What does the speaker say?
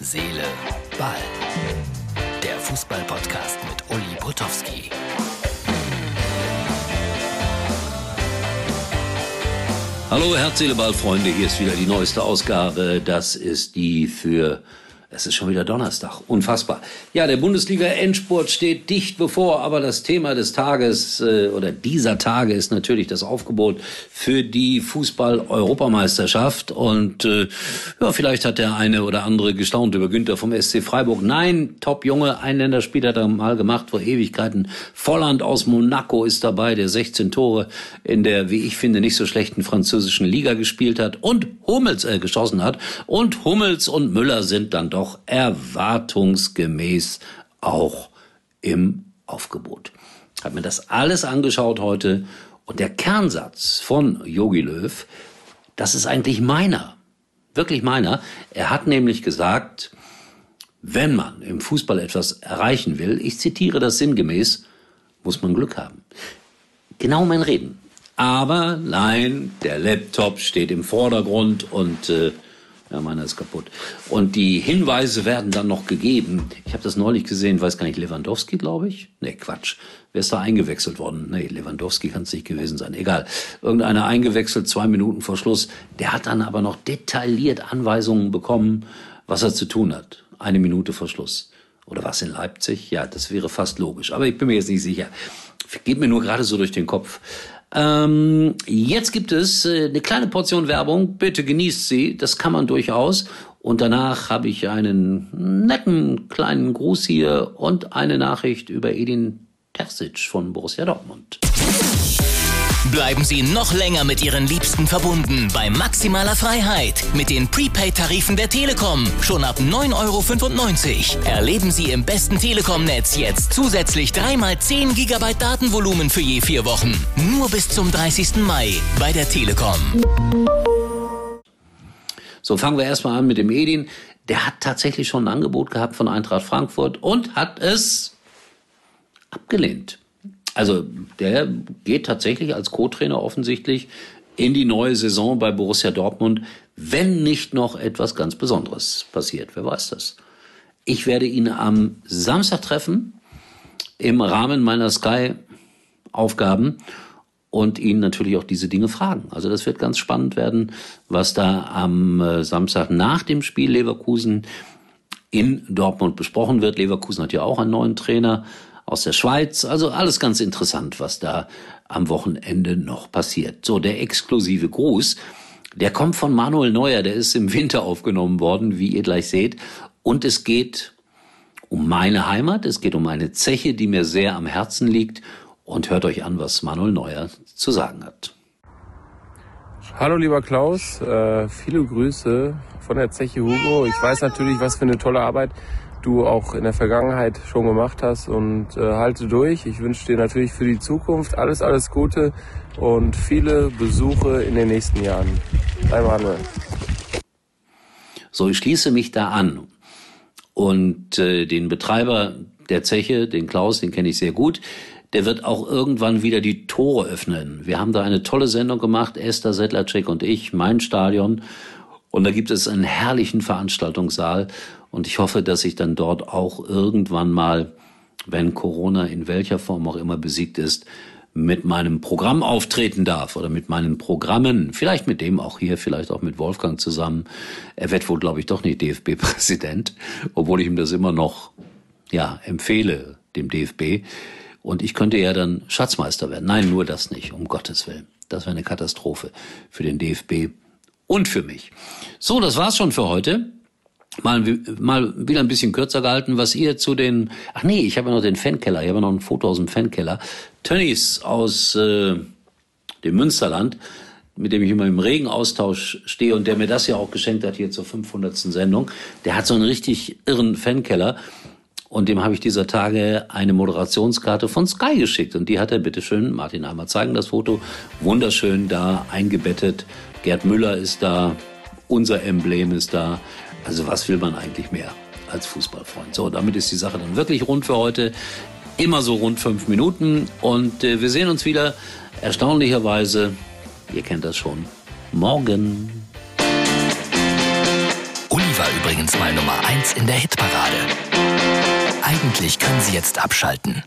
Seele, Ball. Der Fußball-Podcast mit Uli Potowski. Hallo Herz, Seele, Ball, Freunde. Hier ist wieder die neueste Ausgabe. Das ist die für es ist schon wieder Donnerstag. Unfassbar. Ja, der Bundesliga-Endspurt steht dicht bevor, aber das Thema des Tages äh, oder dieser Tage ist natürlich das Aufgebot für die Fußball-Europameisterschaft. Und äh, ja, vielleicht hat der eine oder andere gestaunt über Günther vom SC Freiburg. Nein, Top-Junge, ein Länderspiel hat er mal gemacht vor Ewigkeiten. Volland aus Monaco ist dabei, der 16 Tore in der, wie ich finde, nicht so schlechten französischen Liga gespielt hat und Hummels äh, geschossen hat. Und Hummels und Müller sind dann doch doch erwartungsgemäß auch im Aufgebot. Habe mir das alles angeschaut heute und der Kernsatz von Yogi Löw, das ist eigentlich meiner, wirklich meiner. Er hat nämlich gesagt, wenn man im Fußball etwas erreichen will, ich zitiere das sinngemäß, muss man Glück haben. Genau mein Reden. Aber nein, der Laptop steht im Vordergrund und äh, ja, meiner ist kaputt. Und die Hinweise werden dann noch gegeben. Ich habe das neulich gesehen, weiß gar nicht, Lewandowski, glaube ich? Nee, Quatsch. Wer ist da eingewechselt worden? Nee, Lewandowski kann es nicht gewesen sein. Egal. Irgendeiner eingewechselt, zwei Minuten vor Schluss. Der hat dann aber noch detailliert Anweisungen bekommen, was er zu tun hat. Eine Minute vor Schluss. Oder was in Leipzig? Ja, das wäre fast logisch. Aber ich bin mir jetzt nicht sicher. Geht mir nur gerade so durch den Kopf. Ähm, jetzt gibt es äh, eine kleine Portion Werbung. Bitte genießt sie. Das kann man durchaus. Und danach habe ich einen netten kleinen Gruß hier und eine Nachricht über Edin Terzic von Borussia Dortmund. Bleiben Sie noch länger mit Ihren Liebsten verbunden bei maximaler Freiheit mit den Prepaid-Tarifen der Telekom. Schon ab 9,95 Euro. Erleben Sie im besten Telekom-Netz jetzt zusätzlich 3x10 GB Datenvolumen für je vier Wochen. Nur bis zum 30. Mai bei der Telekom. So, fangen wir erstmal an mit dem Edin. Der hat tatsächlich schon ein Angebot gehabt von Eintracht Frankfurt und hat es abgelehnt. Also der geht tatsächlich als Co-Trainer offensichtlich in die neue Saison bei Borussia Dortmund, wenn nicht noch etwas ganz Besonderes passiert. Wer weiß das? Ich werde ihn am Samstag treffen im Rahmen meiner Sky-Aufgaben und ihn natürlich auch diese Dinge fragen. Also das wird ganz spannend werden, was da am äh, Samstag nach dem Spiel Leverkusen in Dortmund besprochen wird. Leverkusen hat ja auch einen neuen Trainer aus der Schweiz. Also alles ganz interessant, was da am Wochenende noch passiert. So, der exklusive Gruß, der kommt von Manuel Neuer, der ist im Winter aufgenommen worden, wie ihr gleich seht. Und es geht um meine Heimat, es geht um eine Zeche, die mir sehr am Herzen liegt. Und hört euch an, was Manuel Neuer zu sagen hat. Hallo lieber Klaus, äh, viele Grüße von der Zeche Hugo. Ich weiß natürlich, was für eine tolle Arbeit du auch in der Vergangenheit schon gemacht hast und äh, halte durch. Ich wünsche dir natürlich für die Zukunft alles, alles Gute und viele Besuche in den nächsten Jahren. Dein Manuel. So, ich schließe mich da an und äh, den Betreiber der Zeche, den Klaus, den kenne ich sehr gut. Der wird auch irgendwann wieder die Tore öffnen. Wir haben da eine tolle Sendung gemacht, Esther Sedlacek und ich, mein Stadion. Und da gibt es einen herrlichen Veranstaltungssaal. Und ich hoffe, dass ich dann dort auch irgendwann mal, wenn Corona in welcher Form auch immer besiegt ist, mit meinem Programm auftreten darf oder mit meinen Programmen, vielleicht mit dem auch hier, vielleicht auch mit Wolfgang zusammen. Er wird wohl, glaube ich, doch nicht DFB-Präsident, obwohl ich ihm das immer noch, ja, empfehle, dem DFB. Und ich könnte ja dann Schatzmeister werden. Nein, nur das nicht, um Gottes Willen. Das wäre eine Katastrophe für den DFB und für mich. So, das war's schon für heute mal, mal wieder ein bisschen kürzer gehalten, was ihr zu den, ach nee, ich habe ja noch den Fankeller, ich habe noch ein Foto aus dem Fankeller. Tönnies aus äh, dem Münsterland, mit dem ich immer im Regenaustausch stehe und der mir das ja auch geschenkt hat hier zur 500. Sendung, der hat so einen richtig irren Fankeller und dem habe ich dieser Tage eine Moderationskarte von Sky geschickt und die hat er bitteschön, Martin einmal zeigen das Foto, wunderschön da eingebettet. Gerd Müller ist da, unser Emblem ist da. Also was will man eigentlich mehr als Fußballfreund? So, damit ist die Sache dann wirklich rund für heute. Immer so rund fünf Minuten und äh, wir sehen uns wieder erstaunlicherweise, ihr kennt das schon, morgen. Uli war übrigens mal Nummer 1 in der Hitparade. Eigentlich können Sie jetzt abschalten.